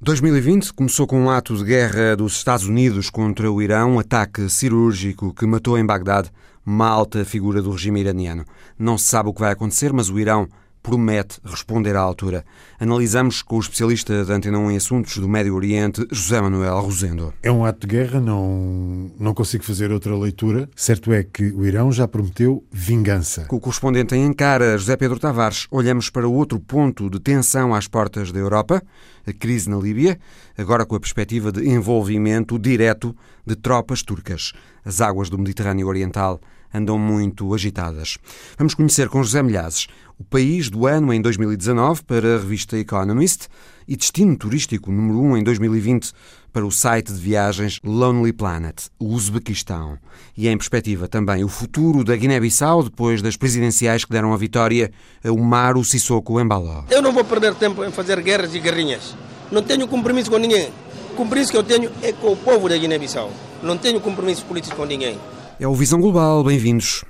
2020 começou com um ato de guerra dos Estados Unidos contra o Irão, um ataque cirúrgico que matou em Bagdade uma alta figura do regime iraniano. Não se sabe o que vai acontecer, mas o Irão promete responder à altura. Analisamos com o especialista da Antena 1 em assuntos do Médio Oriente, José Manuel Rosendo. É um ato de guerra, não, não consigo fazer outra leitura. Certo é que o Irão já prometeu vingança. Com o correspondente em Ankara, José Pedro Tavares, olhamos para outro ponto de tensão às portas da Europa, a crise na Líbia, agora com a perspectiva de envolvimento direto de tropas turcas. As águas do Mediterrâneo Oriental andam muito agitadas. Vamos conhecer com José Milhazes o país do ano em 2019 para a revista Economist e destino turístico número 1 um em 2020 para o site de viagens Lonely Planet, o Uzbequistão. E em perspectiva também o futuro da Guiné-Bissau depois das presidenciais que deram a vitória a Umaru Sissoko Embaló. Eu não vou perder tempo em fazer guerras e guerrinhas. Não tenho compromisso com ninguém. O compromisso que eu tenho é com o povo da Guiné-Bissau. Não tenho compromisso político com ninguém. É o Visão Global, bem-vindos.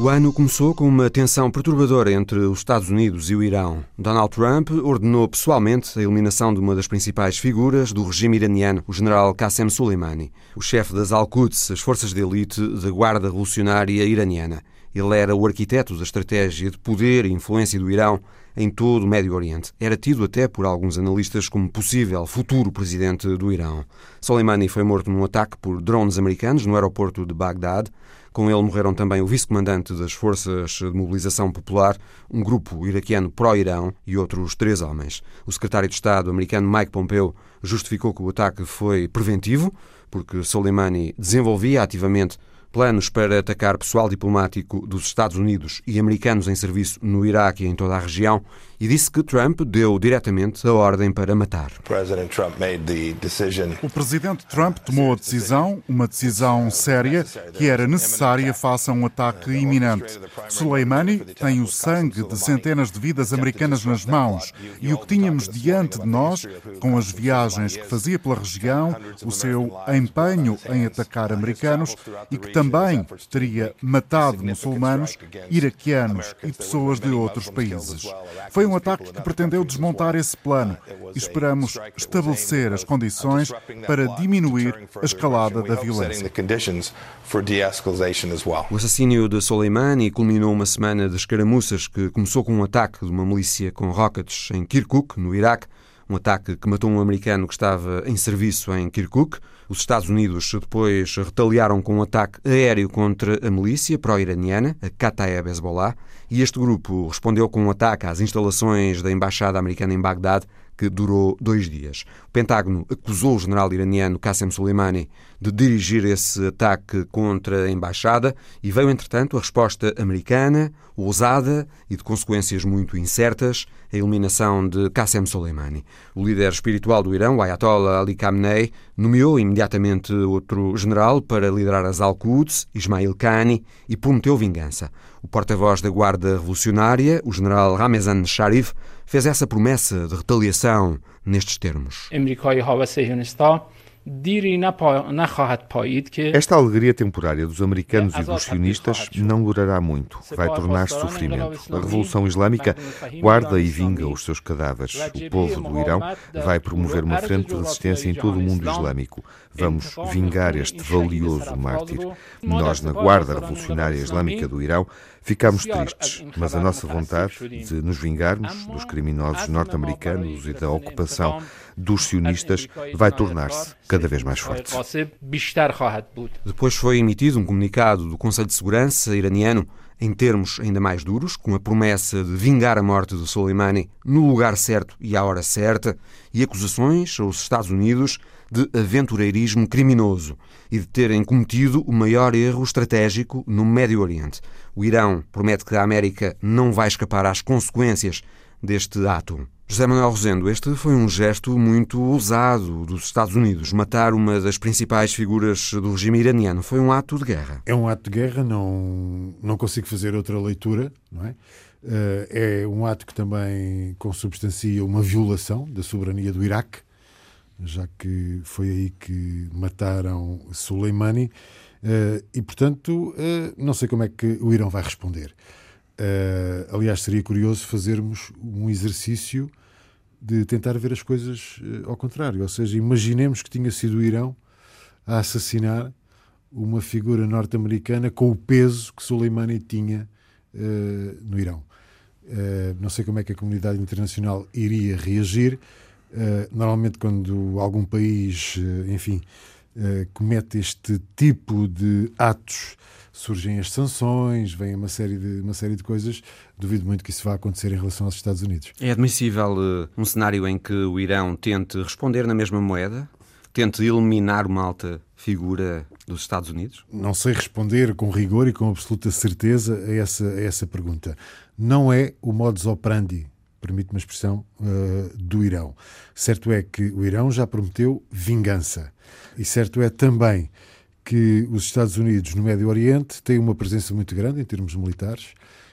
O ano começou com uma tensão perturbadora entre os Estados Unidos e o Irão. Donald Trump ordenou pessoalmente a eliminação de uma das principais figuras do regime iraniano, o general Qassem Soleimani, o chefe das Al-Quds, as forças de elite da Guarda Revolucionária Iraniana. Ele era o arquiteto da estratégia de poder e influência do Irão em todo o Médio Oriente. Era tido até por alguns analistas como possível futuro presidente do Irão. Soleimani foi morto num ataque por drones americanos no aeroporto de Bagdad. Com ele morreram também o vice-comandante das Forças de Mobilização Popular, um grupo iraquiano pró-Irão e outros três homens. O secretário de Estado americano Mike Pompeo justificou que o ataque foi preventivo, porque Soleimani desenvolvia ativamente planos para atacar pessoal diplomático dos Estados Unidos e americanos em serviço no Iraque e em toda a região e disse que Trump deu diretamente a ordem para matar. O presidente Trump tomou a decisão, uma decisão séria, que era necessária face a um ataque iminente. Soleimani tem o sangue de centenas de vidas americanas nas mãos e o que tínhamos diante de nós, com as viagens que fazia pela região, o seu empenho em atacar americanos e que também teria matado muçulmanos, iraquianos e pessoas de outros países. Foi um ataque que pretendeu desmontar esse plano e esperamos estabelecer as condições para diminuir a escalada da violência. O assassínio de Soleimani culminou uma semana de escaramuças que começou com um ataque de uma milícia com rockets em Kirkuk, no Iraque, um ataque que matou um americano que estava em serviço em Kirkuk. Os Estados Unidos depois retaliaram com um ataque aéreo contra a milícia pró-iraniana, a Kataeb Hezbollah, e este grupo respondeu com um ataque às instalações da Embaixada Americana em Bagdade, que durou dois dias. O Pentágono acusou o general iraniano Qassem Soleimani de dirigir esse ataque contra a embaixada e veio, entretanto, a resposta americana, ousada e de consequências muito incertas, a eliminação de Qassem Soleimani. O líder espiritual do Irão, o Ayatollah Ali Khamenei, nomeou imediatamente outro general para liderar as Al-Quds, Ismail Khani, e prometeu vingança. O porta-voz da Guarda Revolucionária, o general Ramezan Sharif, fez essa promessa de retaliação nestes termos. Esta alegria temporária dos americanos e dos sionistas não durará muito. Vai tornar-se sofrimento. A Revolução Islâmica guarda e vinga os seus cadáveres. O povo do Irão vai promover uma frente de resistência em todo o mundo islâmico. Vamos vingar este valioso mártir. Nós, na Guarda Revolucionária Islâmica do Irão, ficamos tristes, mas a nossa vontade de nos vingarmos dos criminosos norte-americanos e da ocupação dos sionistas vai tornar-se cada vez mais forte. Depois foi emitido um comunicado do Conselho de Segurança iraniano em termos ainda mais duros, com a promessa de vingar a morte de Soleimani no lugar certo e à hora certa, e acusações aos Estados Unidos de aventureirismo criminoso e de terem cometido o maior erro estratégico no Médio Oriente. O Irão promete que a América não vai escapar às consequências deste ato. José Manuel Rosendo, este foi um gesto muito ousado dos Estados Unidos. Matar uma das principais figuras do regime iraniano foi um ato de guerra. É um ato de guerra, não, não consigo fazer outra leitura, não é? Eh, é um ato que também consubstancia uma violação da soberania do Iraque, já que foi aí que mataram Soleimani. Eh, e, portanto, eh, não sei como é que o Irão vai responder. Uh, aliás, seria curioso fazermos um exercício de tentar ver as coisas uh, ao contrário. Ou seja, imaginemos que tinha sido o Irão a assassinar uma figura norte-americana com o peso que Soleimani tinha uh, no Irão. não sei como é que a comunidade internacional iria reagir. normalmente, quando algum país, enfim, comete este tipo de atos surgem as sanções, vem uma série, de, uma série de coisas. Duvido muito que isso vá acontecer em relação aos Estados Unidos. É admissível uh, um cenário em que o Irão tente responder na mesma moeda? Tente eliminar uma alta figura dos Estados Unidos? Não sei responder com rigor e com absoluta certeza a essa, a essa pergunta. Não é o modus operandi permite uma expressão, uh, do Irão. Certo é que o Irão já prometeu vingança. E certo é também que os Estados Unidos no Médio Oriente têm uma presença muito grande em termos militares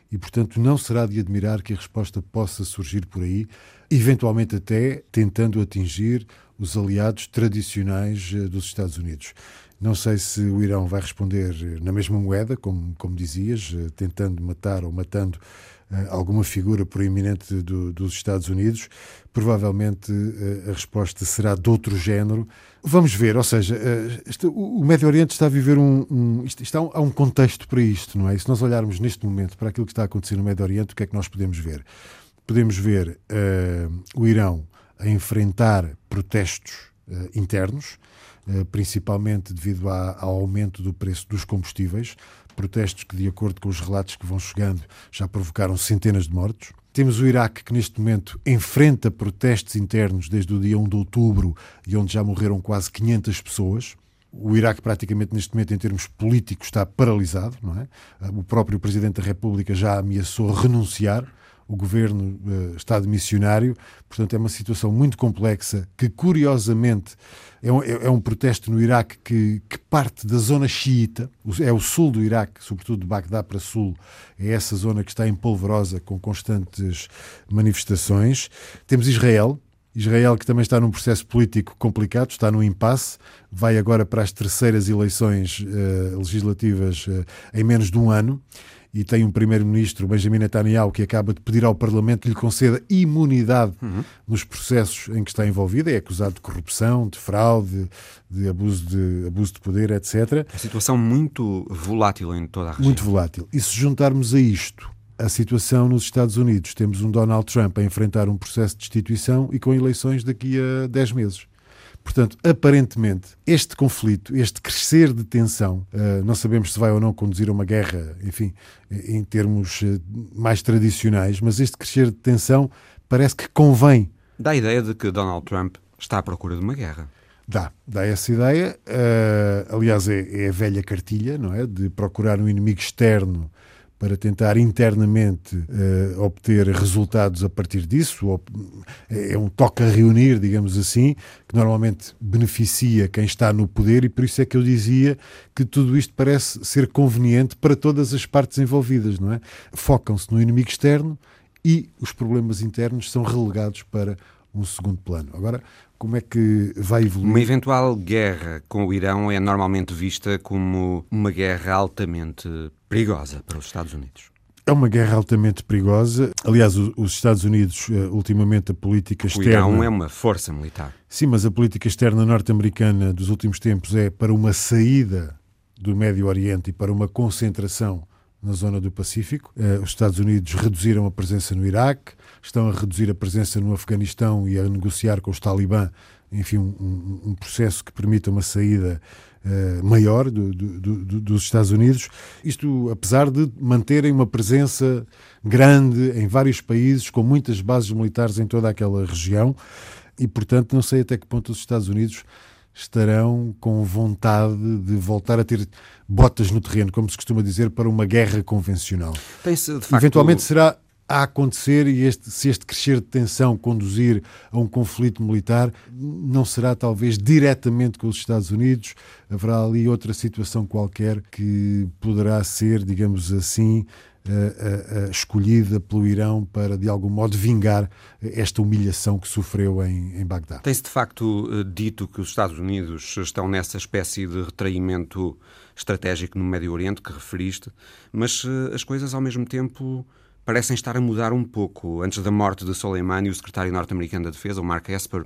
e, portanto, não será de admirar que a resposta possa surgir por aí, eventualmente até tentando atingir os aliados tradicionais eh, dos Estados Unidos. Não sei se o Irão vai responder na mesma moeda, como, como dizias, eh, tentando matar ou matando eh, alguma figura proeminente do, dos Estados Unidos, provavelmente eh, a resposta será de outro género. Vamos ver, ou seja, eh, o Médio Oriente está a viver um. um isto há, um, contexto para isto, não é? E se nós olharmos neste momento para aquilo que está a acontecer no Médio Oriente, o que é que nós podemos ver? Podemos ver uh, o Irão a enfrentar protestos uh, internos, principalmente devido ao aumento do preço dos combustíveis protestos que, de acordo com os relatos que vão chegando, já provocaram centenas de mortos. Temos o Iraque, que neste momento enfrenta protestos internos desde o dia 1 de outubro e onde já morreram quase 500 pessoas. O Iraque, praticamente neste momento, em termos políticos, está paralisado. Não é? O próprio Presidente da República já ameaçou renunciar o governo uh, está de missionário, portanto é uma situação muito complexa que, curiosamente, é um, é, é um protesto no Iraque que, que, parte da zona xiita, é o sul do Iraque, sobretudo de Bagdá para sul, é essa zona que está em polvorosa com constantes manifestações. Temos Israel, Israel, que também está num processo político complicado, está num impasse, vai agora para as terceiras eleições uh, legislativas uh, em menos de um ano e tem um primeiro-ministro, Benjamin Netanyahu, que acaba de pedir ao Parlamento que lhe conceda imunidade uhum. nos processos em que está envolvido. É acusado de corrupção, de fraude, de abuso de, abuso de poder, etc. A situação muito volátil em toda a região. Muito volátil. E se juntarmos a isto a situação nos Estados Unidos, temos um Donald Trump a enfrentar um processo de destituição e com eleições daqui a 10 meses. Portanto, aparentemente, este conflito, este crescer de tensão, uh, não sabemos se vai ou não conduzir a uma guerra, enfim, em termos uh, mais tradicionais, mas este crescer de tensão parece que convém. Dá a ideia de que Donald Trump está à procura de uma guerra. Dá, dá essa ideia. Uh, aliás, é, é, a velha cartilha, não é? De procurar um inimigo externo para tentar internamente uh, obter resultados a partir disso. É um toque a reunir, digamos assim, que normalmente beneficia quem está no poder, e por isso é que eu dizia que tudo isto parece ser conveniente para todas as partes envolvidas, não é? Focam-se no inimigo externo e os problemas internos são relegados para um segundo plano. Agora, como é que vai evoluir? Uma eventual guerra com o Irão é normalmente vista como uma guerra altamente perigosa para os Estados Unidos. É uma guerra altamente perigosa. Aliás, os Estados Unidos, eh, ultimamente, a política externa. O Irão é uma força militar. Sim, mas a política externa norte-americana dos últimos tempos é para uma saída do Médio Oriente e para uma concentração na zona do Pacífico. Eh, os Estados Unidos reduziram a presença no Iraque, estão a reduzir a presença no Afeganistão e a negociar com os Talibã, enfim, um, um processo que permita uma saída maior do, do, do, dos Estados Unidos. Isto, apesar de manterem uma presença grande em vários países, com muitas bases militares em toda aquela região, e, portanto, não sei até que ponto os Estados Unidos estarão com vontade de voltar a ter botas no terreno, como se costuma dizer, para uma guerra convencional. Facto... Eventualmente será a acontecer e este, se este crescer de tensão conduzir a um conflito militar, não será talvez diretamente com os Estados Unidos, haverá ali outra situação qualquer que poderá ser, digamos assim, escolhida pelo Irão para, de algum modo, vingar esta humilhação que sofreu em, em Bagdá. Tem-se, de facto, dito que os Estados Unidos estão nessa espécie de retraimento estratégico no Médio Oriente que referiste, mas as coisas, ao mesmo tempo parecem estar a mudar um pouco. Antes da morte de Soleimani, o secretário norte-americano da Defesa, o Mark Esper,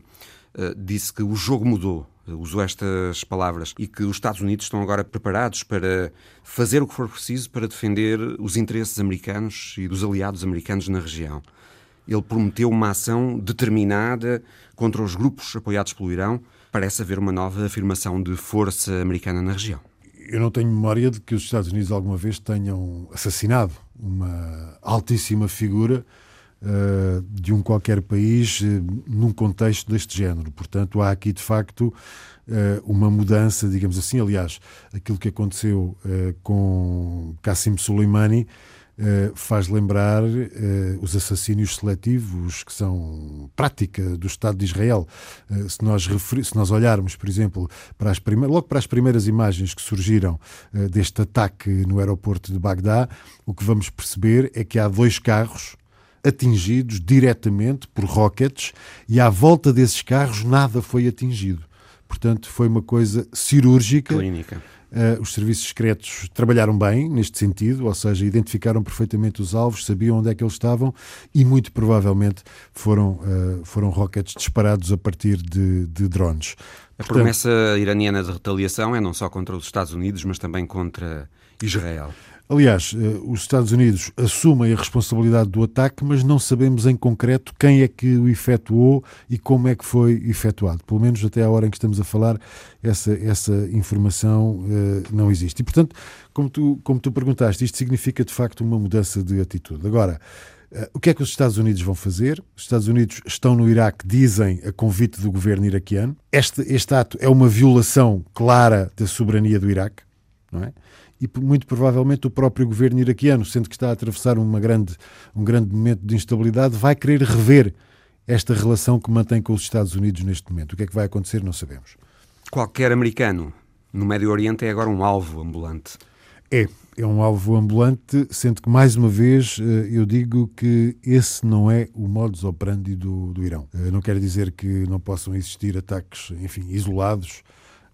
eh, disse que o jogo mudou, usou estas palavras, e que os Estados Unidos estão agora preparados para fazer o que for preciso para defender os interesses americanos e dos aliados americanos na região. Ele prometeu uma ação determinada contra os grupos apoiados pelo Irão. Parece haver uma nova afirmação de força americana na região eu não tenho memória de que os Estados Unidos alguma vez tenham assassinado uma altíssima figura uh, de um qualquer país uh, num contexto deste género. Portanto, há aqui de facto uh, uma mudança, digamos assim. Aliás, aquilo que aconteceu com Qassim Soleimani eh, faz lembrar uh, os assassínios seletivos que são prática do Estado de Israel. Uh, se, nós se nós olharmos, por exemplo, para as logo para as primeiras imagens que surgiram deste ataque no aeroporto de Bagdá, o que vamos perceber é que há dois carros atingidos diretamente por rockets e à volta desses carros nada foi atingido. Portanto, foi uma coisa cirúrgica. Clínica Uh, os serviços secretos trabalharam bem neste sentido, ou seja, identificaram perfeitamente os alvos, sabiam onde é que eles estavam e muito provavelmente foram, uh, foram rockets disparados a partir de, de drones. A Portanto, promessa iraniana de retaliação é não só contra os Estados Unidos, mas também contra Israel. Aliás, eh, os Estados Unidos assumem a responsabilidade do ataque, mas não sabemos em concreto quem é que o efetuou e como é que foi efetuado. Pelo menos até à hora em que estamos a falar, essa, essa informação uh, não existe. E, portanto, como tu, como tu perguntaste, isto significa de facto uma mudança de atitude. Agora, Uh, o que é que os Estados Unidos vão fazer? Os Estados Unidos estão no Iraque, dizem a convite do governo iraquiano. Este, este ato é uma violação clara da soberania do Iraque, não é? E muito provavelmente o próprio governo iraquiano, sendo que está a atravessar uma grande, um grande momento de instabilidade, vai querer rever esta relação que mantém com os Estados Unidos neste momento. O que é que vai acontecer, não sabemos. Qualquer americano no Médio Oriente é agora um alvo ambulante. É, é um alvo ambulante, sendo que, mais uma vez, eh, eu digo que esse não é o modus operandi do, do Irão. Eh, não quer dizer que não possam existir ataques, enfim, isolados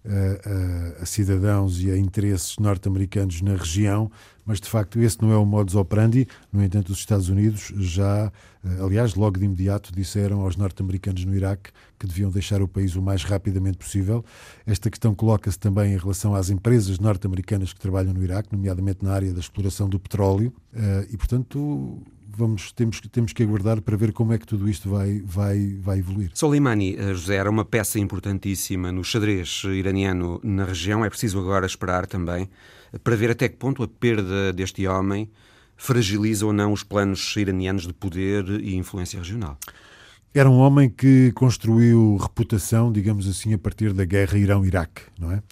a, a, cidadãos e a interesses norte-americanos na região, mas de facto esse não é o modus operandi. No entanto, os Estados Unidos já, eh, aliás, logo de imediato disseram aos norte-americanos no Iraque que deviam deixar o país o mais rapidamente possível. Esta questão coloca-se também em relação às empresas norte-americanas que trabalham no Iraque, nomeadamente na área da exploração do petróleo, eh, e portanto vamos, temos, temos que aguardar para ver como é que tudo isto vai, vai, vai evoluir. Soleimani, eh, José, era uma peça importantíssima no xadrez iraniano na região. É preciso agora esperar também para ver até que ponto a perda deste homem fragiliza ou não os planos iranianos de poder e influência regional. Era um homem que construiu reputação, digamos assim, a partir da guerra Irão-Iraque, não é?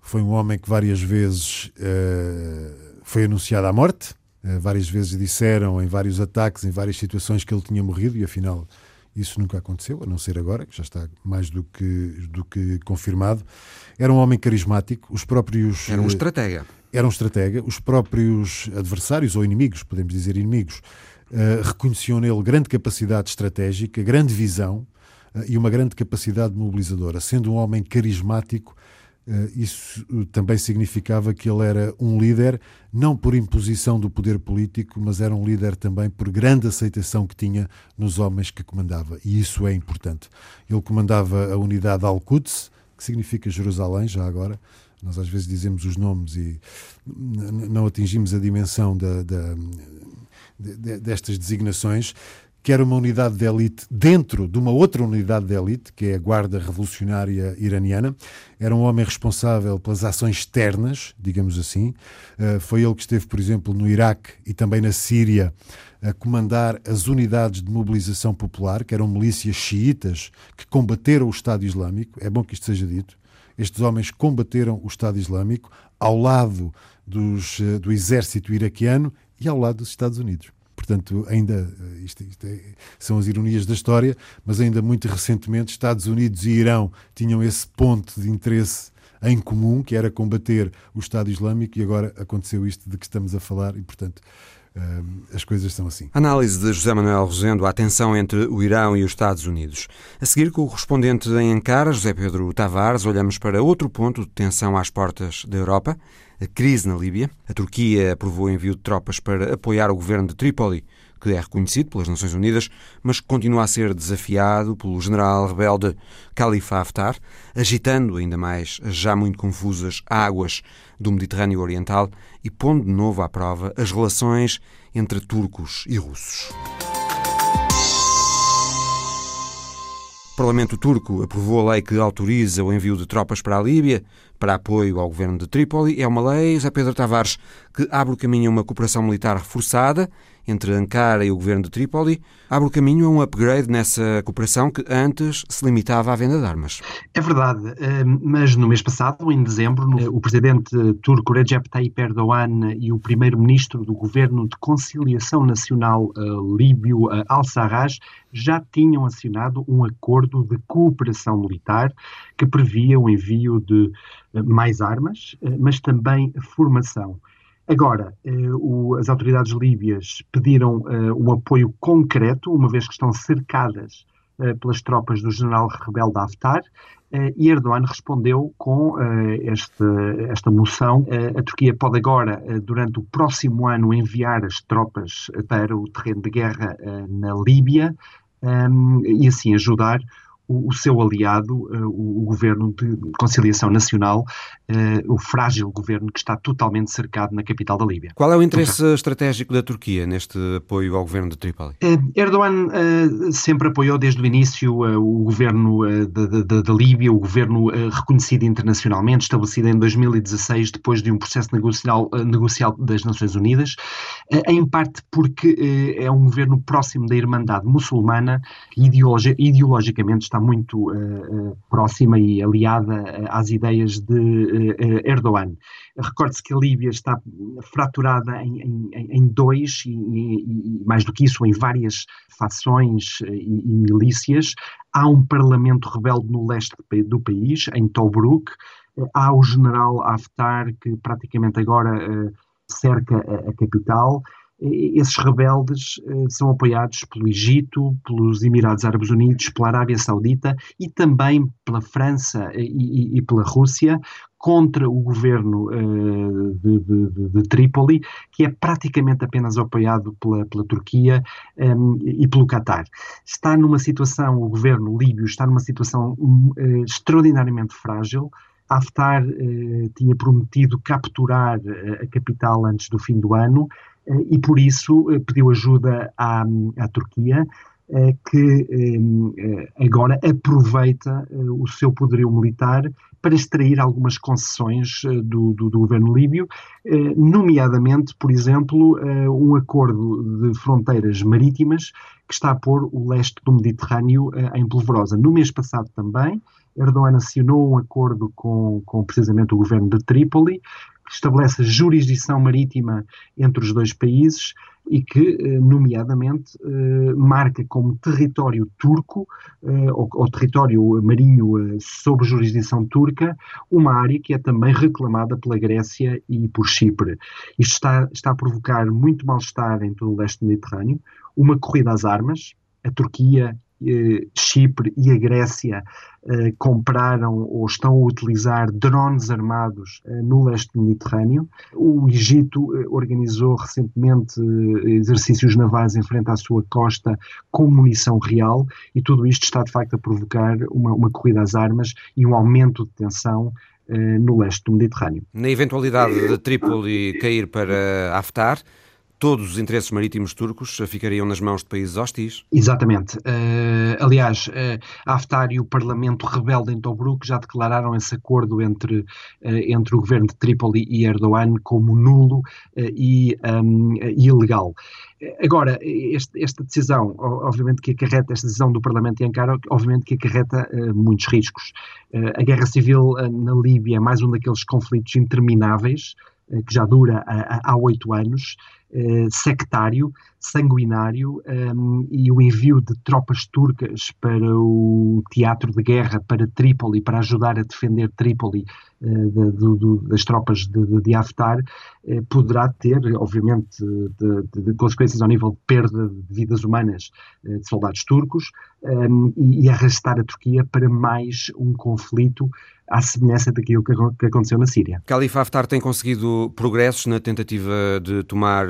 Foi um homem que várias vezes uh, foi anunciado à morte, várias vezes disseram em vários ataques, em várias situações que ele tinha morrido e afinal isso nunca aconteceu, a não ser agora, que já está mais do que, do que confirmado. Era um homem carismático, os próprios. Era um estratega. Era um estratega. Os próprios adversários, ou inimigos, podemos dizer inimigos, uh, reconheciam nele grande capacidade estratégica, grande visão uh, e uma grande capacidade mobilizadora. Sendo um homem carismático, isso também significava que ele era um líder, não por imposição do poder político, mas era um líder também por grande aceitação que tinha nos homens que comandava. E isso é importante. Ele comandava a unidade Al-Quds, que significa Jerusalém, já agora. Nós às vezes dizemos os nomes e não atingimos a dimensão da, da de, destas designações, que era uma unidade de elite dentro de uma outra unidade de elite, que é a Guarda Revolucionária Iraniana. Era um homem responsável pelas ações externas, digamos assim. Uh, foi ele que esteve, por exemplo, no Iraque e também na Síria a comandar as unidades de mobilização popular, que eram milícias xiitas que combateram o Estado Islâmico. É bom que isto seja dito. Estes homens combateram o Estado Islâmico ao lado dos, eh, do exército iraquiano e ao lado dos Estados Unidos. Portanto, ainda, isto, isto é, são as ironias da história, mas ainda muito recentemente Estados Unidos e Irão tinham esse ponto de interesse em comum, que era combater o Estado Islâmico, e agora aconteceu isto de que estamos a falar, e portanto as coisas são assim. Análise de José Manuel Rosendo à tensão entre o Irão e os Estados Unidos. A seguir, com o correspondente em Ankara, José Pedro Tavares, olhamos para outro ponto de tensão às portas da Europa, a crise na Líbia. A Turquia aprovou o envio de tropas para apoiar o governo de Trípoli que é reconhecido pelas Nações Unidas, mas que continua a ser desafiado pelo general rebelde Khalifa Haftar, agitando ainda mais as já muito confusas águas do Mediterrâneo Oriental e pondo de novo à prova as relações entre turcos e russos. O Parlamento turco aprovou a lei que autoriza o envio de tropas para a Líbia para apoio ao governo de Trípoli. É uma lei, José Pedro Tavares, que abre o caminho a uma cooperação militar reforçada entre Ankara e o governo de Trípoli, abre o caminho a um upgrade nessa cooperação que antes se limitava à venda de armas. É verdade, eh, mas no mês passado, em dezembro, o presidente turco Recep Tayyip Erdogan e o primeiro-ministro do governo de conciliação nacional eh, líbio eh, Al-Sarraj já tinham assinado um acordo de cooperação militar que previa o envio de mais armas, mas também formação. Agora, eh, o, as autoridades líbias pediram eh, um apoio concreto, uma vez que estão cercadas eh, pelas tropas do general rebelde Haftar, e Erdogan respondeu com este, esta moção. a Turquia pode agora, durante o próximo ano, enviar as tropas para o terreno de guerra na Líbia e assim ajudar o, o seu aliado, uh, o, o, governo de conciliação nacional, uh, o frágil governo que está totalmente cercado na capital da Líbia. Qual é o interesse então, estratégico da Turquia neste apoio ao governo de Trípoli? Uh, Erdogan sempre apoiou desde o início o governo da Líbia, o governo reconhecido internacionalmente, estabelecido em 2016 depois de um processo negocial, negocial das Nações Unidas, em parte porque é um governo próximo da Irmandade muçulmana ideologicamente está está muito uh, próxima e aliada eh, às ideias de Erdogan. Recorde-se que a Líbia está fraturada em, em, em dois, e, e, mais do que isso, em várias fações e, e milícias. Há um parlamento rebelde no leste do país, em Tobruk. Há o general Haftar, que praticamente agora cerca a, a capital esses rebeldes eh, são apoiados pelo Egito, pelos Emirados Árabes Unidos, pela Arábia Saudita e também pela França e, e, pela Rússia contra o governo uh, de, de, de, Trípoli, que é praticamente apenas apoiado pela, pela Turquia um, e pelo Qatar. Está numa situação, o governo líbio está numa situação um, uh, extraordinariamente frágil. Haftar uh, tinha prometido capturar a capital antes do fim do ano eh, e por isso eh, pediu ajuda à, à Turquia, eh, que agora aproveita o seu poderio militar para extrair algumas concessões do, do, do, governo líbio, nomeadamente, por exemplo, um acordo de fronteiras marítimas que está a pôr o leste do Mediterrâneo em polvorosa. No mês passado também, Erdogan assinou um acordo com, com precisamente o governo de Trípoli, que estabelece jurisdição marítima entre os dois países e que, eh, nomeadamente, eh, marca como território turco, eh, ou, território marinho sob jurisdição turca, uma área que é também reclamada pela Grécia e por Chipre. Isto está, está a provocar muito mal-estar em todo o leste do Mediterrâneo, uma corrida às armas, a Turquia Chipre e a Grécia eh, compraram ou estão a utilizar drones armados eh, no leste do Mediterrâneo. O Egito organizou recentemente exercícios navais em frente à sua costa com munição real e tudo isto está de facto a provocar uma, uma corrida às armas e um aumento de tensão no leste do Mediterrâneo. Na eventualidade de Trípoli cair para Haftar, todos os interesses marítimos turcos ficariam nas mãos de países hostis? Exatamente. Uh, aliás, uh, Haftar e o Parlamento rebelde em Tobruk já declararam esse acordo entre, uh, entre o governo de Trípoli e Erdogan como nulo e um, ilegal. Agora, este, esta decisão, obviamente que acarreta, esta decisão do Parlamento em Ankara, obviamente que acarreta muitos riscos. a guerra civil na Líbia é mais um daqueles conflitos intermináveis, que já dura há oito anos, sectário, sanguinário um, e o envio de tropas turcas para o teatro de guerra, para Trípoli, para ajudar a defender Trípoli uh, de, de, das tropas de, de Haftar, uh, poderá ter, obviamente, de, consequências ao nível de perda de vidas humanas uh, de soldados turcos um, e, e, arrastar a Turquia para mais um conflito à semelhança daquilo que, aconteceu na Síria. Khalifa Haftar tem conseguido progressos na tentativa de tomar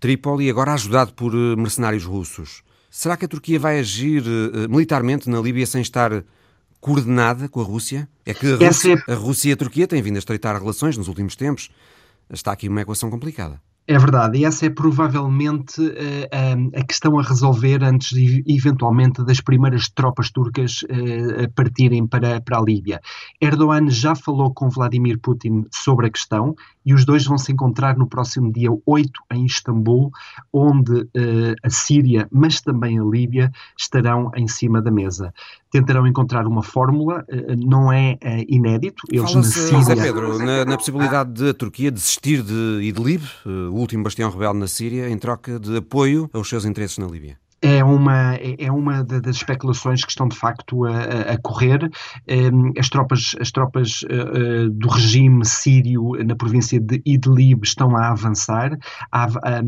Trípoli, agora ajudado por eh, mercenários russos. Será que a Turquia vai agir uh, militarmente na Líbia sem estar coordenada com a Rússia? É que a Rússia, é... a Rússia e a Turquia têm vindo a estreitar relações nos últimos tempos. Está aqui uma equação complicada. É verdade, e essa é provavelmente uh, a questão a resolver antes de, eventualmente das primeiras tropas turcas uh, partirem para, para a Líbia. Erdogan já falou com Vladimir Putin sobre a questão e os dois vão se encontrar no próximo dia 8 em Istambul, onde uh, a Síria, mas também a Líbia, estarão em cima da mesa. Tentarão encontrar uma fórmula, não é inédito. Eles na Síria... Pedro, na, na possibilidade de a Turquia desistir de Idlib, o último bastião rebelde na Síria, em troca de apoio aos seus interesses na Líbia é uma, é uma das especulações que estão de facto a, a correr. Ehm, as tropas, as tropas eh, eh, do regime sírio na província de Idlib estão a avançar. A, a,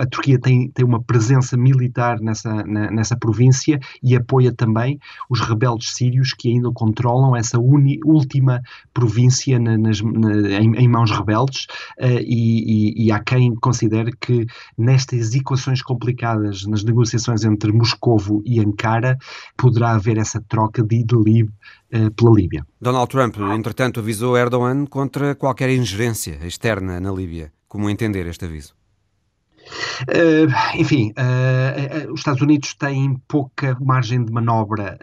a Turquia tem, tem uma presença militar nessa, na, nessa província e apoia também os rebeldes sírios que ainda controlam essa uni, última província na, nas, na, em, em, mãos rebeldes. Uh, e, e, e há quem considere que nestas equações complicadas, nas negociações entre Moscovo e Ankara, poderá haver essa troca de Idlib uh, pela Líbia. Donald Trump, entretanto, avisou Erdogan contra qualquer ingerência externa na Líbia. Como entender este aviso? Uh, enfim, uh, uh, os Estados Unidos têm pouca margem de manobra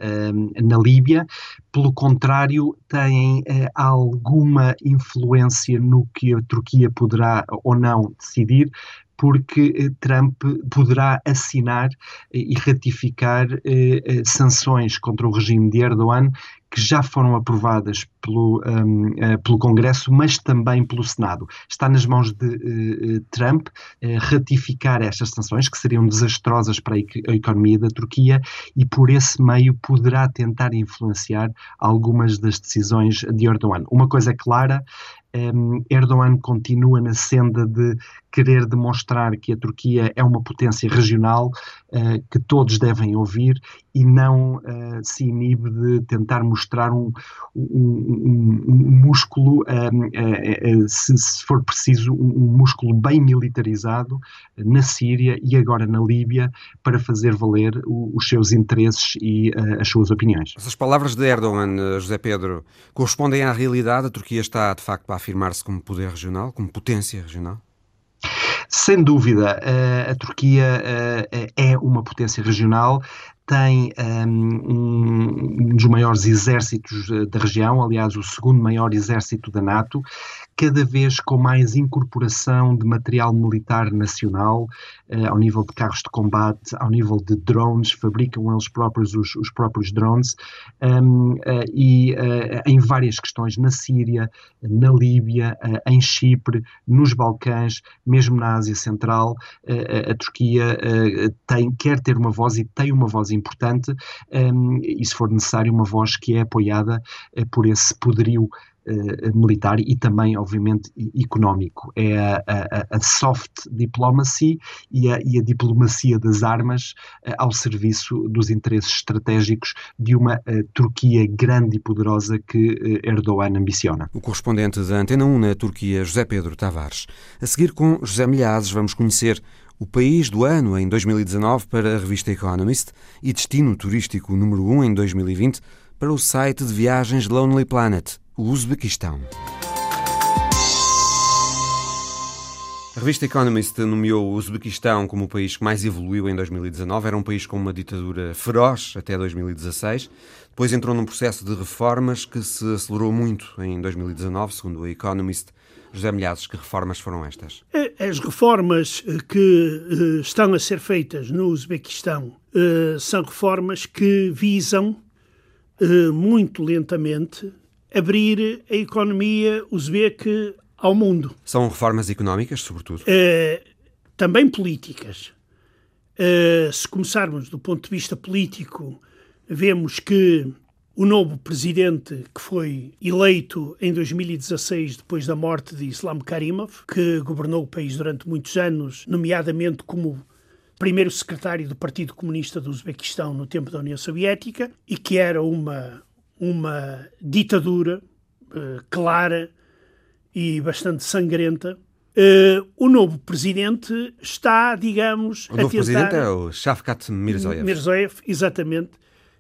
na Líbia, pelo contrário, têm alguma influência no que a Turquia poderá ou não decidir, porque eh, Trump poderá assinar eh, e ratificar eh, sanções contra o regime de Erdogan que já foram aprovadas pelo, um, uh, pelo Congresso, mas também pelo Senado. Está nas mãos de uh, Trump uh, ratificar estas sanções, que seriam desastrosas para a, a, economia da Turquia, e por esse meio poderá tentar influenciar algumas das decisões de Erdogan. Uma coisa é clara, um, Erdogan continua na senda de querer demonstrar que a Turquia é uma potência regional uh, que todos devem ouvir e não uh, se inibe de tentar mostrar um, um, um, um músculo, uh, se, se, for preciso, um, músculo bem militarizado na Síria e agora na Líbia para fazer valer os seus interesses e as suas opiniões. Essas palavras de Erdogan, José Pedro, correspondem à realidade? A Turquia está, de facto, a afirmar-se como poder regional, como potência regional? Sem dúvida, a Turquia é uma potência regional, tem um, um, dos maiores exércitos eh, da região, aliás, o segundo maior exército da NATO, cada vez com mais incorporação de material militar nacional, uh, ao nível de carros de combate, ao nível de drones, fabricam eles próprios os, os próprios drones, um, uh, e em várias questões, na Síria, na Líbia, em Chipre, nos Balcãs, mesmo na Ásia Central, a Turquia tem, quer ter uma voz e tem uma voz importante, um, e se for necessário, uma voz que é apoiada por esse poderio uh, militar e também, obviamente, económico. É a, a, a soft diplomacy e a, e a, diplomacia das armas uh, ao serviço dos interesses estratégicos de uma Turquia grande e poderosa que Erdogan ambiciona. O correspondente da Antena 1 na Turquia, José Pedro Tavares. A seguir, com José Milhazes, vamos conhecer o país do ano em 2019 para a revista Economist e destino turístico número 1 em 2020 para o site de viagens Lonely Planet o Uzbequistão. A revista Economist nomeou o Uzbequistão como o país que mais evoluiu em 2019. Era um país com uma ditadura feroz até 2016. Depois entrou num processo de reformas que se acelerou muito em 2019, segundo a Economist. José Milhazes, que reformas foram estas? As reformas eh, que eh, estão a ser feitas no Uzbequistão eh, são reformas que visam muito lentamente abrir a economia uzbeque ao mundo. São reformas económicas, sobretudo? Também políticas. Se começarmos do ponto de vista político, vemos que o novo presidente que foi eleito em 2016 depois da morte de Islam Karimov, que governou o país durante muitos anos, nomeadamente como primeiro secretário do Partido Comunista do Uzbequistão no tempo da União Soviética e que era uma uma ditadura uh, clara e bastante sangrenta. Uh, o novo presidente está, digamos, o novo tentar... presidente é o Shavkat Mirzoev. Mirzoev, exatamente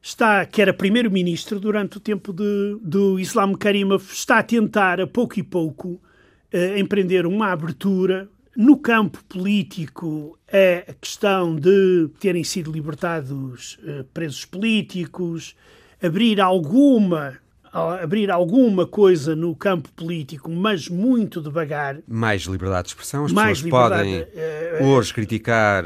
está, que era primeiro-ministro durante o tempo de, do Islam Karimov, está a tentar, a pouco e pouco, eh, empreender uma abertura. No campo político, é a questão de terem sido libertados eh, presos políticos, abrir alguma abrir alguma coisa no campo político, mas muito devagar. Mais liberdade de expressão, as mais pessoas podem uh, hoje criticar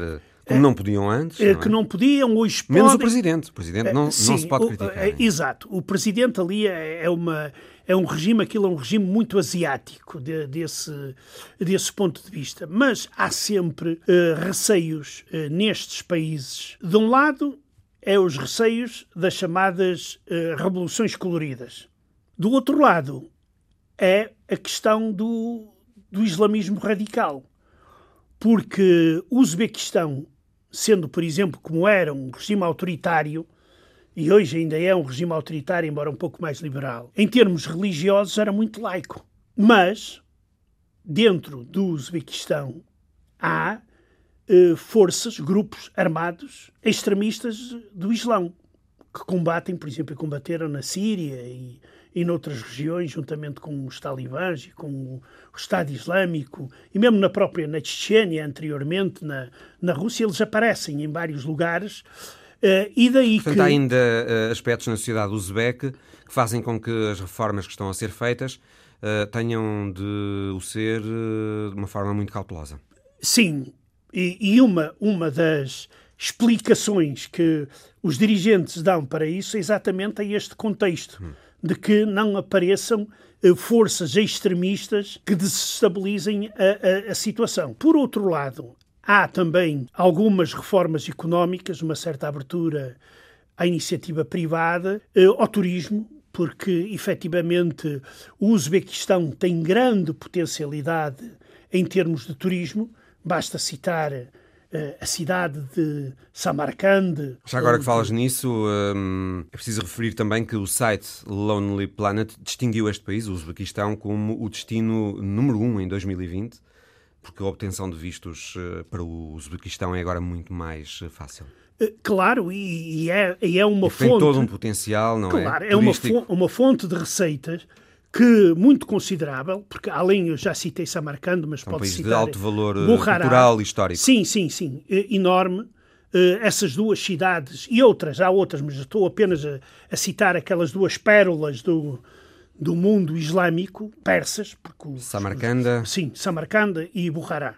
como não podiam antes. Não é? Que não podiam, hoje Menos podem. o Presidente. O Presidente não, Sim, não se pode criticar. O, é, exato. O Presidente ali é, é, uma, é um regime, aquilo é um regime muito asiático de, desse, desse ponto de vista. Mas há sempre uh, receios uh, nestes países. De um lado, é os receios das chamadas uh, revoluções coloridas. Do outro lado, é a questão do, do islamismo radical. Porque o Uzbequistão sendo, por exemplo, como era um regime autoritário, e hoje ainda é um regime autoritário, embora um pouco mais liberal, em termos religiosos era muito laico. Mas, dentro do Uzbequistão, há eh, forças, grupos armados extremistas do Islão, que combatem, por exemplo, combateram na Síria e e noutras regiões, juntamente com os talibãs e com o Estado Islâmico, e mesmo na própria na Chechênia, anteriormente, na, na Rússia, eles aparecem em vários lugares. Uh, e daí Portanto, que... há ainda uh, aspectos na sociedade uzbeque que fazem com que as reformas que estão a ser feitas uh, tenham de o ser de uma forma muito cautelosa. Sim, e, e, uma, uma das explicações que os dirigentes dão para isso é exatamente a este contexto. Hum de que não apareçam eh, forças extremistas que desestabilizem a, a, a situação. Por outro lado, há também algumas reformas económicas, uma certa abertura à iniciativa privada, eh, ao turismo, porque efetivamente o Uzbequistão tem grande potencialidade em termos de turismo. Basta citar a cidade de Samarcande. Já agora que falas nisso, hum, é preciso referir também que o site Lonely Planet distinguiu este país, o Uzbequistão, como o destino número um em 2020, porque a obtenção de vistos eh, para o Uzbequistão é agora muito mais eh, fácil. Claro, e, é, e é uma e fonte. Tem todo um potencial, não claro, é? Claro, é uma, uma fonte de receitas que muito considerável, porque além, eu já citei Samarcando, mas é um pode país citar... de alto valor eh, cultural e histórico. Sim, sim, sim, enorme. Uh, essas duas cidades, e outras, há outras, mas estou apenas a, a citar aquelas duas pérolas do, do mundo islâmico, persas, porque os, Samarcanda. Os, sim, Samarcanda e Bukhara.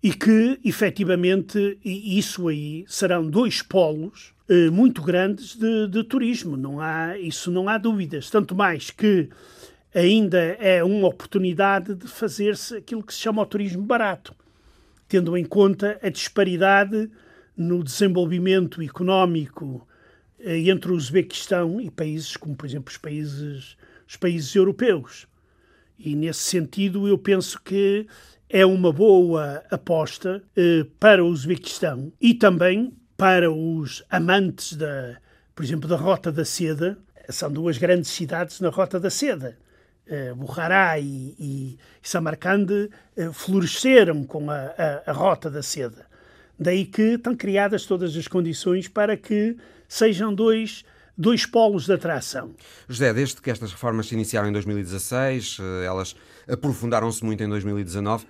E que, efetivamente, isso aí serão dois polos uh, muito grandes de, de turismo, não há, isso não há dúvidas. Tanto mais que ainda é uma oportunidade de fazer-se aquilo que se chama o turismo barato, tendo em conta a disparidade no desenvolvimento económico eh, entre o Uzbequistão e países como, por exemplo, os países, os países europeus. E nesse sentido, eu penso que é uma boa aposta eh, para o Uzbequistão e também para os amantes da, por exemplo, da Rota da Seda. São duas grandes cidades na Rota da Seda uh, Bukhará e, e Samarcande uh, floresceram com a, a, a, rota da seda. Daí que estão criadas todas as condições para que sejam dois, dois polos de atração. José, desde que estas reformas se iniciaram em 2016, eh, elas aprofundaram-se muito em 2019,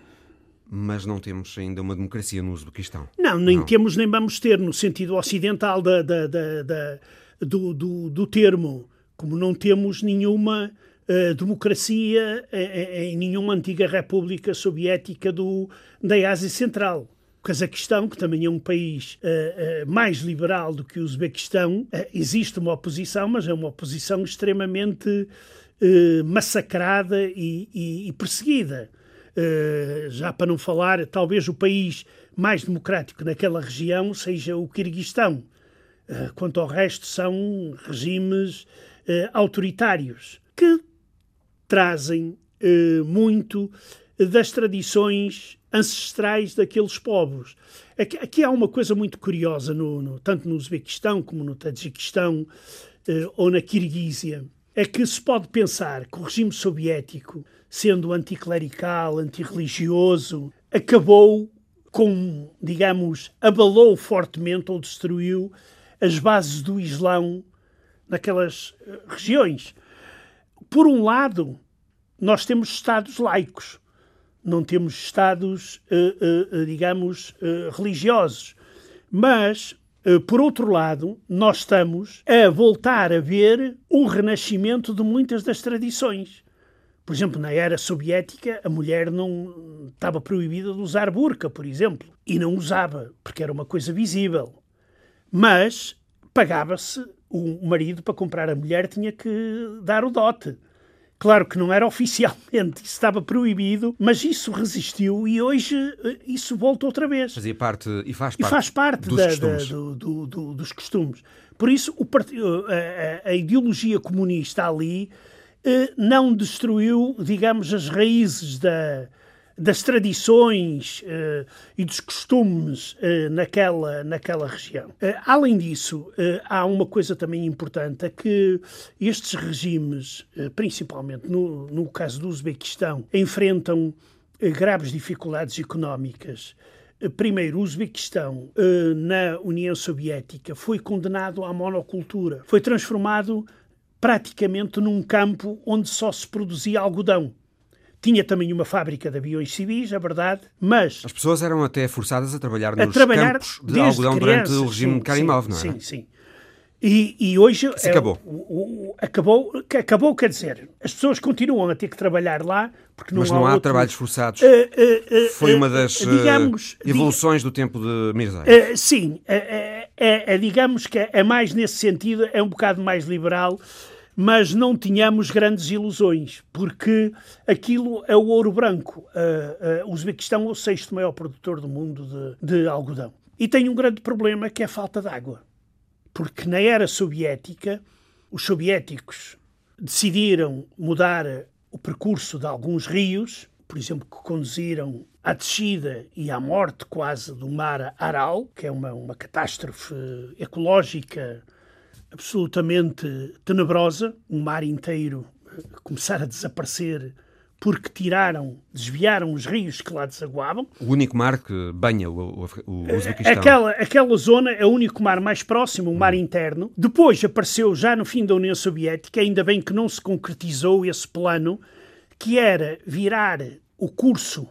mas não temos ainda uma democracia no Uzbequistão. Não, nem não. temos nem vamos ter, no sentido ocidental da, da, da, da do, do, do termo, como não temos nenhuma democracia em nenhuma antiga república soviética do, da Ásia Central. O Cazaquistão, que também é um país uh, uh, mais liberal do que o Uzbequistão, uh, existe uma oposição, mas é uma oposição extremamente massacrada e, e, e perseguida. já para não falar, talvez o país mais democrático naquela região seja o Quirguistão. Quanto ao resto, são regimes autoritários que trazem muito das tradições ancestrais daqueles povos. Aqui, aqui há uma coisa muito curiosa, no, no, tanto no Uzbequistão como no Tajiquistão eh, ou na Kirguísia, é que se pode pensar que o regime soviético, sendo anticlerical, antirreligioso, acabou com, digamos, abalou fortemente ou destruiu as bases do Islão naquelas eh, regiões. Por um lado, nós temos Estados laicos, não temos Estados, uh, uh, digamos, uh, religiosos. Mas, por outro lado, nós estamos a voltar a ver o renascimento de muitas das tradições. Por exemplo, na era soviética, a mulher não estava proibida de usar burca, por exemplo, e não usava, porque era uma coisa visível. Mas pagava-se, o marido para comprar a mulher tinha que dar o dote. Claro que não era oficialmente, isso estava proibido, mas isso resistiu e hoje eh, isso volta outra vez. Fazia parte e faz parte, e faz parte dos, da, costumes. Da, do, do, do, dos costumes. Por isso, o, a, a, ideologia comunista ali eh, não destruiu, digamos, as raízes da, das tradições uh, e dos costumes uh, naquela, naquela região. Uh, além disso, há uma coisa também importante, é que estes regimes, principalmente no, no caso do Uzbequistão, enfrentam graves dificuldades económicas. Primeiro, o Uzbequistão, na União Soviética, foi condenado à monocultura. Foi transformado praticamente num campo onde só se produzia algodão. Tinha também uma fábrica de aviões civis, é verdade, mas... As pessoas eram até forçadas a trabalhar nos trabalhar campos de algodão durante o regime sim, Karimov, não é? Sim, sim. E, e hoje... Isso acabou. É, o, o, acabou. Acabou, quer dizer, as pessoas continuam a ter que trabalhar lá, porque não Mas não há, há outro... trabalhos forçados. Uh, uh, uh, Foi uma das digamos, evoluções do tempo de Mirzaev. sim, é, é, digamos que é mais nesse sentido, é um bocado mais liberal, mas não tínhamos grandes ilusões, porque aquilo é o ouro branco. Uh, uh, o Uzbequistão é o sexto maior produtor do mundo de, de algodão. E tem um grande problema que é a falta de água. Porque na era soviética, os soviéticos decidiram mudar o percurso de alguns rios, por exemplo, que conduziram à descida e à morte quase do mar Aral, que é uma, uma catástrofe ecológica absolutamente tenebrosa, um mar inteiro eh, começar a desaparecer porque tiraram, desviaram os rios que lá desaguavam. O único mar que banha o, o, o eh, Uzbequistão. Aquela, aquela zona é o único mar mais próximo, o mar hum. interno. Depois apareceu, já no fim da União Soviética, ainda bem que não se concretizou esse plano, que era virar o curso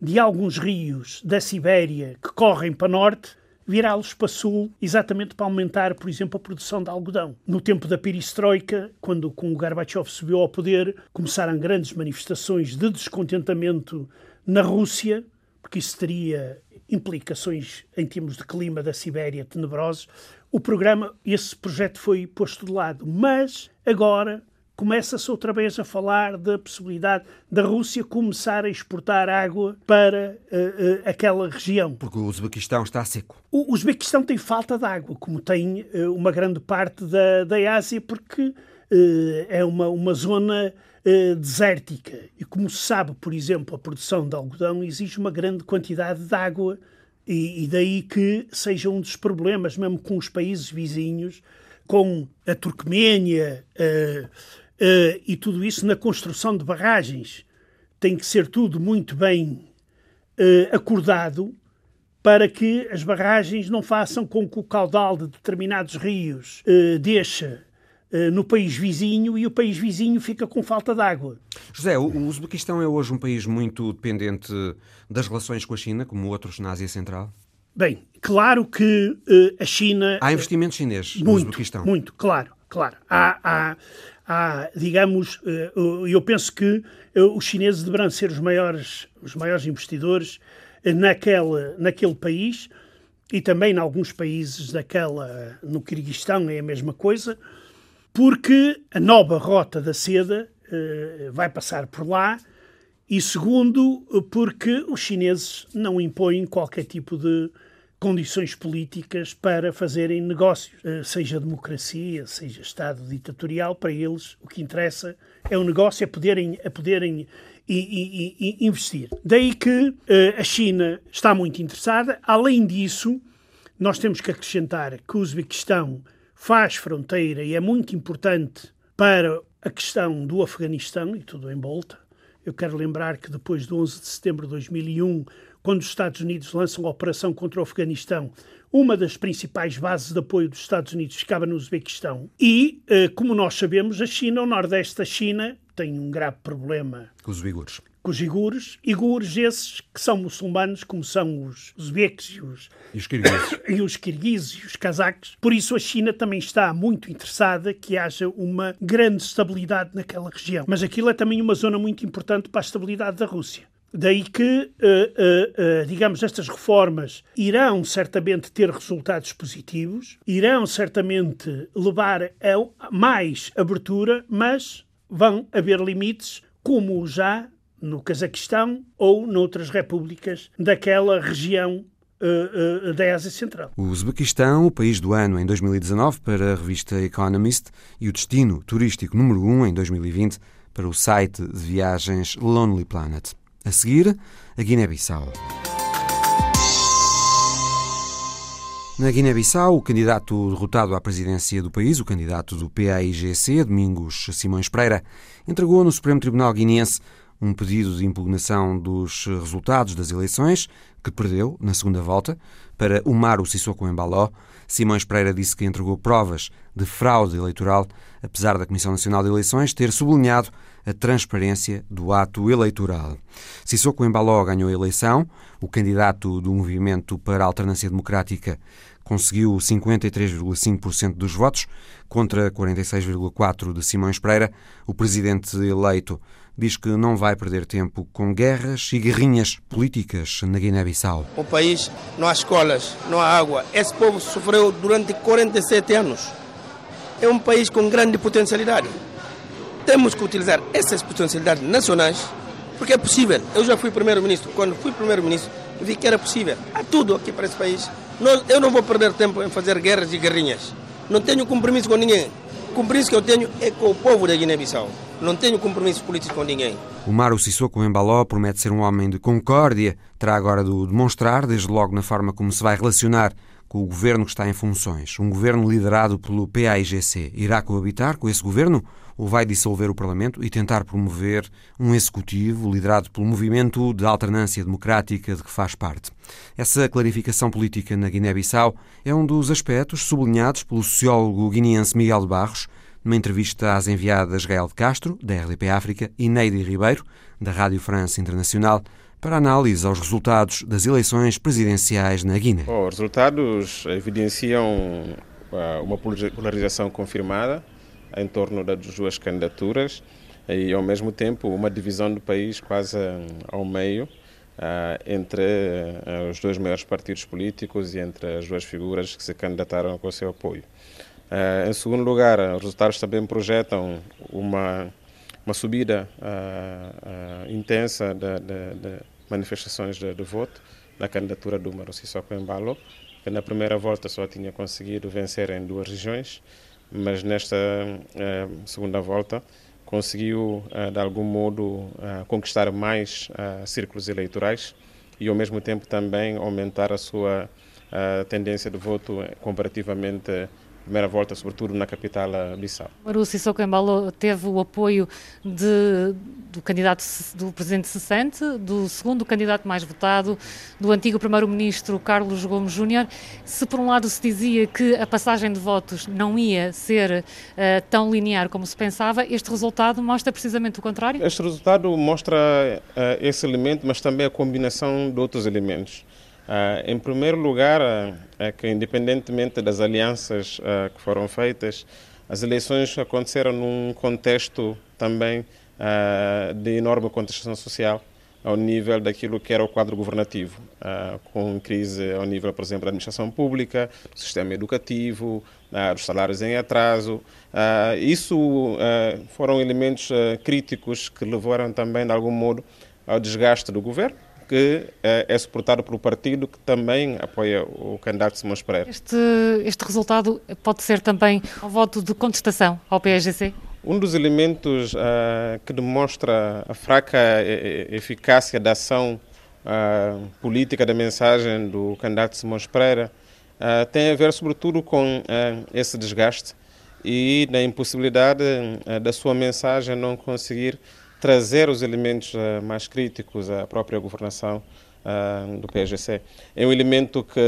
de alguns rios da Sibéria que correm para norte virá-los para sul, exatamente para aumentar, por exemplo, a produção de algodão. No tempo da perestroika, quando com o Gorbachev subiu ao poder, começaram grandes manifestações de descontentamento na Rússia, porque isso teria implicações em termos de clima da Sibéria tenebrosos. O programa, esse projeto foi posto de lado, mas agora começa-se outra vez a falar da possibilidade da Rússia começar a exportar água para uh, uh, aquela região. Porque o Uzbequistão está seco. O Uzbequistão tem falta de água, como tem uh, uma grande parte da, da Ásia, porque é uma, uma zona desértica. E como se sabe, por exemplo, a produção de algodão exige uma grande quantidade de água e, e daí que seja um dos problemas, mesmo com os países vizinhos, com a Turcoménia, Uh, e tudo isso na construção de barragens. Tem que ser tudo muito bem uh, acordado para que as barragens não façam com que o caudal de determinados rios uh, deixa no país vizinho e o país vizinho fica com falta de água. José, o Uzbequistão é hoje um país muito dependente das relações com a China, como outros na Ásia Central? Bem, claro que a China... Há investimento chinês no muito, Uzbequistão? Muito, claro, claro. Há, há, há, digamos, eh, eu penso que eh, os chineses deverão ser os maiores, os maiores investidores eh, naquele, naquele país e também em alguns países daquela, no Kirguistão é a mesma coisa, porque a nova rota da seda vai passar por lá e segundo, porque os chineses não impõem qualquer tipo de condições políticas para fazerem negócios, eh, seja democracia, seja Estado ditatorial, para eles o que interessa é o negócio, é poderem, é poderem e, e, e investir. Daí que eh, a China está muito interessada. Além disso, nós temos que acrescentar que o Uzbequistão faz fronteira e é muito importante para a questão do Afeganistão e tudo em volta. Eu quero lembrar que depois do 11 de setembro de 2001, quando os Estados Unidos lançam a operação contra o Afeganistão, uma das principais bases de apoio dos Estados Unidos ficava no Uzbequistão. E, eh, como nós sabemos, a China, o Nordeste da China, tem um grave problema com os uigures. Com os uigures, uigures esses que são muçulmanos, como são os uzbeques e os, e os kirguizes. e os kirguizes e os cazaques. Por isso a China também está muito interessada que haja uma grande estabilidade naquela região. Mas aquilo é também uma zona muito importante para a estabilidade da Rússia. Daí que, uh, uh, uh, digamos, estas reformas irão certamente ter resultados positivos, irão certamente levar a mais abertura, mas vão haver limites, como já no Cazaquistão ou noutras repúblicas daquela região da Ásia Central. O Uzbequistão, o país do ano em 2019 para a revista Economist e o destino turístico número 1 um em 2020 para o site de viagens Lonely Planet. A seguir, a Guiné-Bissau. Na Guiné-Bissau, o candidato derrotado à presidência do país, o candidato do PAIGC, Domingos Simões Pereira, entregou no Supremo Tribunal Guineense um pedido de impugnação dos resultados das eleições, que perdeu na segunda volta, para Umar Sissoko Embaló. Simões Pereira disse que entregou provas de fraude eleitoral, apesar da Comissão Nacional de Eleições ter sublinhado a transparência do ato eleitoral. Sissoko Embaló ganhou a eleição. O candidato do Movimento para a Alternância Democrática conseguiu 53,5% dos votos, contra 46,4% de Simões Pereira. O presidente eleito diz que não vai perder tempo com guerras e guerrinhas políticas na Guiné-Bissau. O país não há escolas, não há água. Esse povo sofreu durante 47 anos. É um país com grande potencialidade. Temos que utilizar essas potencialidades nacionais, porque é possível. Eu já fui primeiro-ministro. Quando fui primeiro-ministro, vi que era possível. Há tudo aqui para esse país. Eu não vou perder tempo em fazer guerras e guerrinhas. Não tenho compromisso com ninguém. O compromisso que eu tenho é com o povo da Guiné-Bissau. Não tenho compromisso político com ninguém. O Mário Sissoko Embaló promete ser um homem de concórdia. Terá agora de demonstrar, desde logo na forma como se vai relacionar com o governo que está em funções. Um governo liderado pelo PAIGC. Irá coabitar com esse governo vai dissolver o Parlamento e tentar promover um executivo liderado pelo movimento de alternância democrática de que faz parte? Essa clarificação política na Guiné-Bissau é um dos aspectos sublinhados pelo sociólogo guineense Miguel de Barros numa entrevista às enviadas Gael de Castro, da RDP África, e Neide Ribeiro, da Rádio França Internacional, para análise aos resultados das eleições presidenciais na Guiné. Os resultados evidenciam ah, uma polarização confirmada em torno das duas candidaturas e, ao mesmo tempo, uma divisão do país quase ao meio ah, entre ah, os dois maiores partidos políticos e entre as duas figuras que se candidataram com o seu apoio. em segundo lugar, os resultados também projetam uma uma subida intensa de, de, de, manifestações de, de, voto na candidatura do Maro Sissoko Embalo, que na primeira volta só tinha conseguido vencer em duas regiões, mas nesta uh, segunda volta conseguiu, de algum modo, conquistar mais círculos eleitorais e, ao mesmo tempo, também aumentar a sua tendência de voto comparativamente primeira volta, sobretudo na capital Bissau. Maru Sissoko Embalo teve o apoio de, do candidato do presidente cessante, do segundo candidato mais votado, do antigo primeiro-ministro Carlos Gomes Júnior. Se por um lado se dizia que a passagem de votos não ia ser uh, tão linear como se pensava, este resultado mostra precisamente o contrário? Este resultado mostra uh, esse elemento, mas também a combinação de outros elementos. Uh, em primeiro lugar, uh, é que independentemente das alianças uh, que foram feitas, as eleições aconteceram num contexto também de enorme contestação social ao nível daquilo que era o quadro governativo, com crise ao nível, por exemplo, da administração pública, do sistema educativo, dos salários em atraso. isso foram elementos críticos que levaram também, de algum modo, ao desgaste do governo, que é, é suportado pelo partido que também apoia o candidato Simões Pereira. Este, este resultado pode ser também um voto de contestação ao PSGC? Um dos elementos uh, que demonstra a fraca eficácia da ação uh, política da mensagem do candidato Simões Pereira uh, tem a ver sobretudo com esse desgaste e na impossibilidade da sua mensagem não conseguir trazer os elementos mais críticos à própria governação do PSGC. É um elemento que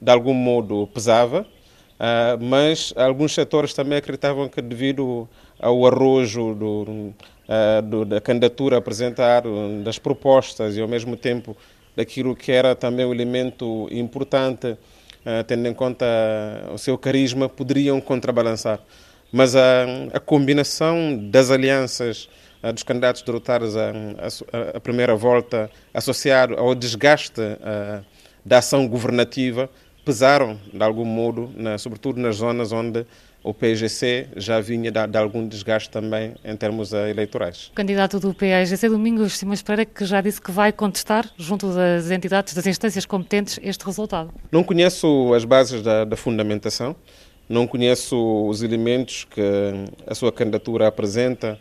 de algum modo pesava, mas alguns setores também acreditavam que, devido ao arrojo do, do, da candidatura a apresentar, das propostas e, ao mesmo tempo, daquilo que era também um elemento importante, tendo em conta o seu carisma, poderiam contrabalançar. Mas a, a combinação das alianças dos candidatos derrotados à primeira volta, associado ao desgaste da ação governativa, pesaram de algum modo, na, sobretudo nas zonas onde o PSGC já vinha de, de, algum desgaste também em termos eleitorais. O candidato do PSGC, Domingos Simões Pereira, que já disse que vai contestar, junto das entidades, das instâncias competentes, este resultado. Não conheço as bases da, da fundamentação, não conheço os elementos que a sua candidatura apresenta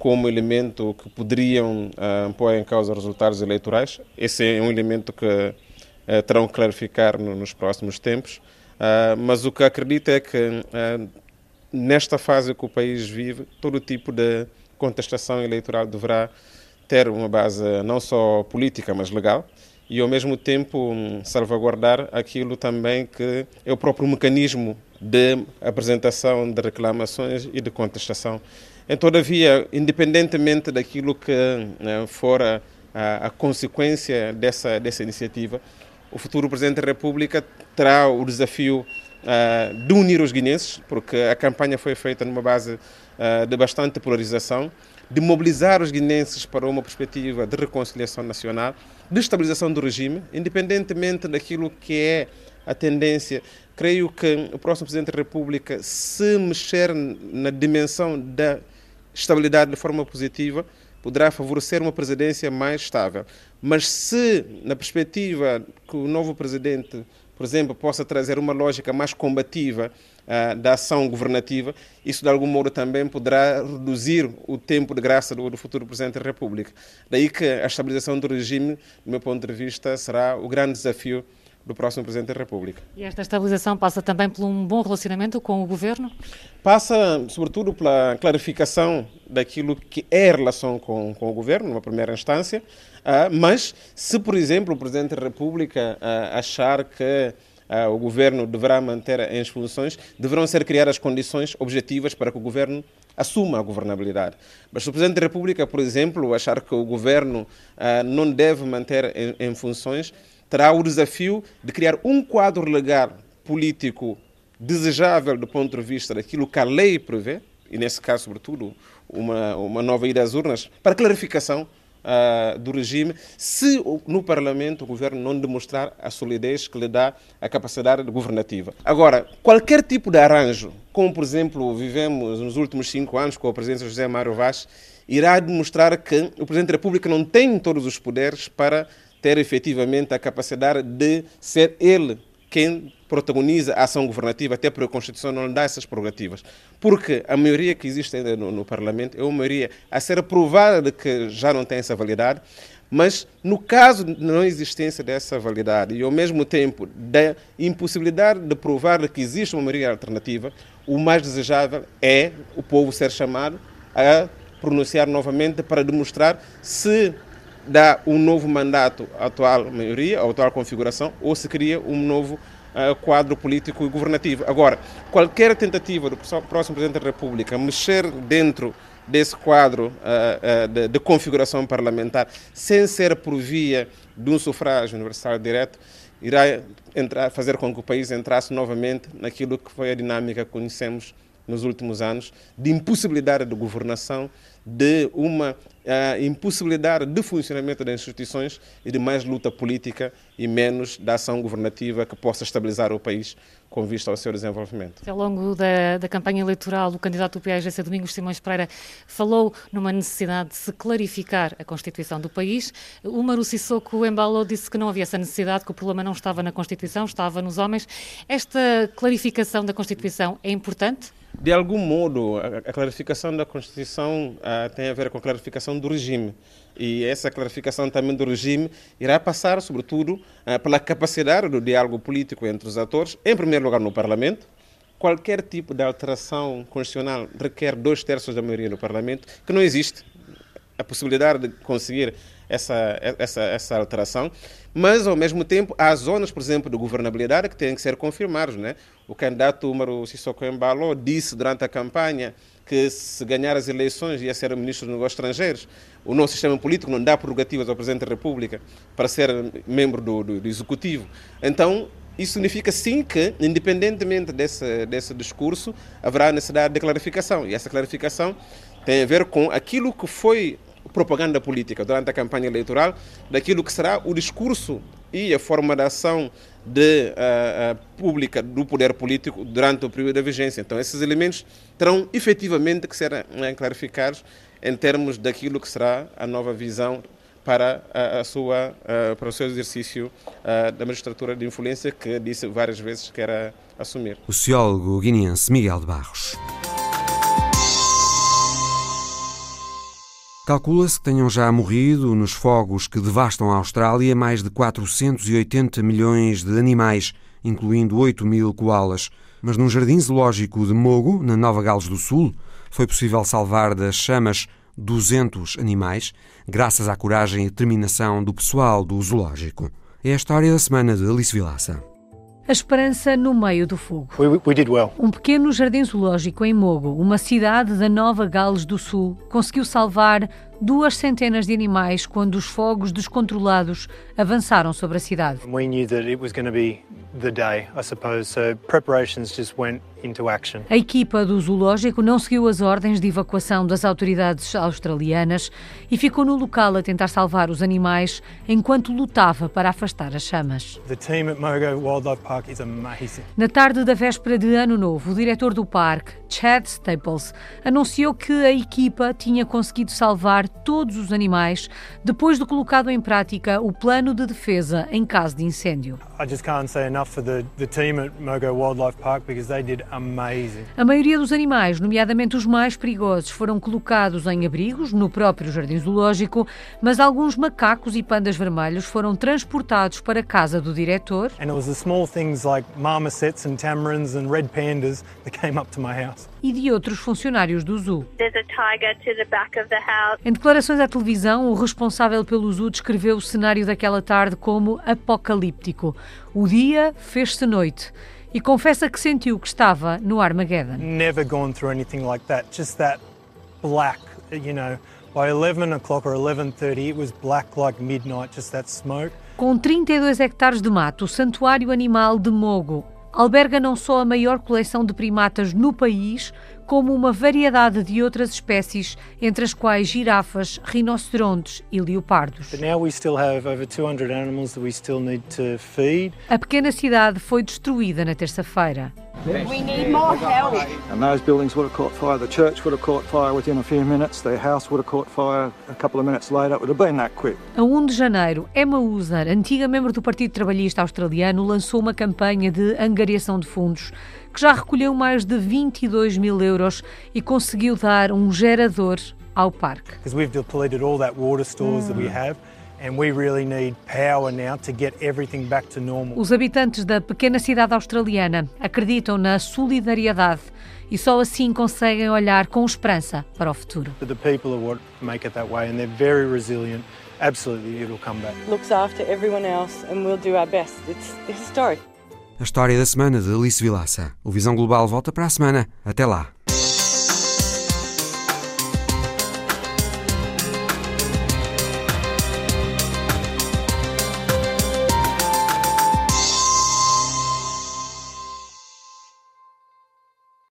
como elemento que poderiam uh, pôr em causa os resultados eleitorais. Esse é um elemento que eh, terão que clarificar nos próximos tempos. Ah, mas o que acredito é que nesta fase que o país vive, todo tipo de contestação eleitoral deverá ter uma base não só política, mas legal, e ao mesmo tempo hum, salvaguardar aquilo também que é o próprio mecanismo de apresentação de reclamações e de contestação. Todavia, independentemente daquilo que né, for a, a, consequência dessa, dessa iniciativa, o futuro Presidente da República terá o desafio uh, de unir os guinenses, porque a campanha foi feita numa base uh, de bastante polarização, de mobilizar os guinenses para uma perspectiva de reconciliação nacional, de estabilização do regime, independentemente daquilo que é a tendência. Creio que o próximo Presidente da República, se mexer na dimensão da estabilidade de forma positiva, poderá favorecer uma presidência mais estável. Mas se, na perspectiva que o novo presidente, por exemplo, possa trazer uma lógica mais combativa uh, da ação governativa, isso de algum modo também poderá reduzir o tempo de graça do, do futuro presidente da República. Daí que a estabilização do regime, do meu ponto de vista, será o grande desafio do próximo Presidente da República. E esta estabilização passa também por um bom relacionamento com o Governo? Passa, sobretudo, pela clarificação daquilo que é a relação com, com o Governo, numa primeira instância, uh, mas se, por exemplo, o Presidente da República uh, achar que Uh, o governo deverá manter as funções, deverão ser criadas condições objetivas para que o governo assuma a governabilidade. Mas se o Presidente da República, por exemplo, achar que o governo não deve manter em, em funções, terá o desafio de criar um quadro legal político desejável do ponto de vista daquilo que a lei prevê, e nesse caso, sobretudo, uma, uma nova ida às urnas, para clarificação uh, do regime, se no Parlamento o governo não demonstrar a solidez que lhe dá a capacidade governativa. Agora, qualquer tipo de arranjo, como por exemplo vivemos nos últimos cinco anos com a presidência de José Mário Vaz, irá demonstrar que o Presidente da República não tem todos os poderes para ter efetivamente a capacidade de ser ele quem protagoniza a ação governativa, até porque a Constituição não dá essas prerrogativas. Porque a maioria que existe ainda no, no, Parlamento é uma maioria a ser aprovada de que já não tem essa validade, mas no caso de não existência dessa validade e ao mesmo tempo da impossibilidade de provar que existe uma maioria alternativa, o mais desejável é o povo ser chamado a pronunciar novamente para demonstrar se dá um novo mandato à atual maioria, à atual configuração, ou se cria um novo uh, quadro político e governativo. Agora, qualquer tentativa do próximo Presidente da República mexer dentro desse quadro uh, uh, de, de, configuração parlamentar, sem ser por via de um sufrágio universal direto, irá entrar, fazer com que o país entrasse novamente naquilo que foi a dinâmica que conhecemos nos últimos anos, de impossibilidade de governação de uma a impossibilidade de funcionamento das instituições e de mais luta política e menos da ação governativa que possa estabilizar o país com vista ao seu desenvolvimento. Ao longo da, da campanha eleitoral, o candidato do PAGC, Domingos Simões Pereira, falou numa necessidade de se clarificar a Constituição do país. O Maru Sissoko Embalou disse que não havia essa necessidade, que o problema não estava na Constituição, estava nos homens. Esta clarificação da Constituição é importante? De algum modo, a, clarificação da Constituição uh, tem a ver com a clarificação do regime. E essa clarificação também do regime irá passar, sobretudo, uh, pela capacidade do diálogo político entre os atores, em primeiro lugar no Parlamento. Qualquer tipo de alteração constitucional requer dois terços da maioria no Parlamento, que não existe. A possibilidade de conseguir essa, essa, essa alteração, mas ao mesmo tempo há zonas, por exemplo, de governabilidade que têm que ser confirmadas. Né? O candidato Umaru Sissoko Embalo disse durante a campanha que se ganhar as eleições ia ser ministro dos negócios estrangeiros. O nosso sistema político não dá prerrogativas ao Presidente da República para ser membro do, do, do Executivo. Então, isso significa sim que, independentemente desse, desse discurso, haverá necessidade de clarificação. E essa clarificação tem a ver com aquilo que foi propaganda política durante a campanha eleitoral daquilo que será o discurso e a forma de ação de, uh, uh, pública do poder político durante o período da vigência. Então, esses elementos terão efetivamente que ser uh, clarificados em termos daquilo que será a nova visão para, a, a sua, para o seu exercício da magistratura de influência que disse várias vezes que era assumir. O sociólogo guineense Miguel de Barros. Calcula-se que tenham já morrido nos fogos que devastam a Austrália mais de 480 milhões de animais, incluindo 8 mil koalas. Mas num jardim zoológico de Mogo, na Nova Gales do Sul, foi possível salvar das chamas 200 animais, graças à coragem e determinação do pessoal do zoológico. É a história da semana de Alice Vilaça. A esperança no meio do fogo. We, we did well. Um pequeno jardim zoológico em Mogo, uma cidade da Nova Gales do Sul, conseguiu salvar duas centenas de animais quando os fogos descontrolados avançaram sobre a cidade. We knew that it was going to be the day, I suppose. So preparations just went a equipa do zoológico não seguiu as ordens de evacuação das autoridades australianas e ficou no local a tentar salvar os animais enquanto lutava para afastar as chamas. Na tarde da véspera de Ano Novo, o diretor do parque, Chad Staples, anunciou que a equipa tinha conseguido salvar todos os animais depois de colocado em prática o plano de defesa em caso de incêndio. I just can't say enough for the, the team at Mogo Wildlife Park because they did. A maioria dos animais, nomeadamente os mais perigosos, foram colocados em abrigos no próprio jardim zoológico, mas alguns macacos e pandas vermelhos foram transportados para a casa do diretor. And it was the small things like marmosets and tamarins and red pandas that came up to my house. E de outros funcionários do zoo. Em declarações à televisão, o responsável pelo zoo descreveu o cenário daquela tarde como apocalíptico. O dia fez-se noite e confessa que sentiu que estava no Armageddon. Never gone through anything like that. Just that black, you know. By 11 o'clock or 11:30 it was black like midnight, just that smoke. Com 32 hectares de mato, o Santuário Animal de Mogo alberga não só a maior coleção de primatas no país, como uma variedade de outras espécies, entre as quais girafas, rinocerontes e leopardos. A pequena cidade foi destruída na terça-feira. We need more help. And those buildings would have caught fire. The church would have caught fire within a few minutes. Their house would have caught fire a couple of minutes later. It would have been that quick. A 1 de janeiro, Emma User, antiga membro do Partido Trabalhista Australiano, lançou uma campanha de angariação de fundos que já recolheu mais de 22 mil euros e conseguiu dar um gerador ao parque. Because we've depleted all that water stores that we have. Os habitantes da pequena cidade australiana acreditam na solidariedade e só assim conseguem olhar com esperança para o futuro. The people are what make it that way and they're very resilient. Absolutely it'll come back. Looks after everyone else and we'll do our best. It's historic. A história da semana de Alice Vilaça. O Visão Global volta para a semana. Até lá.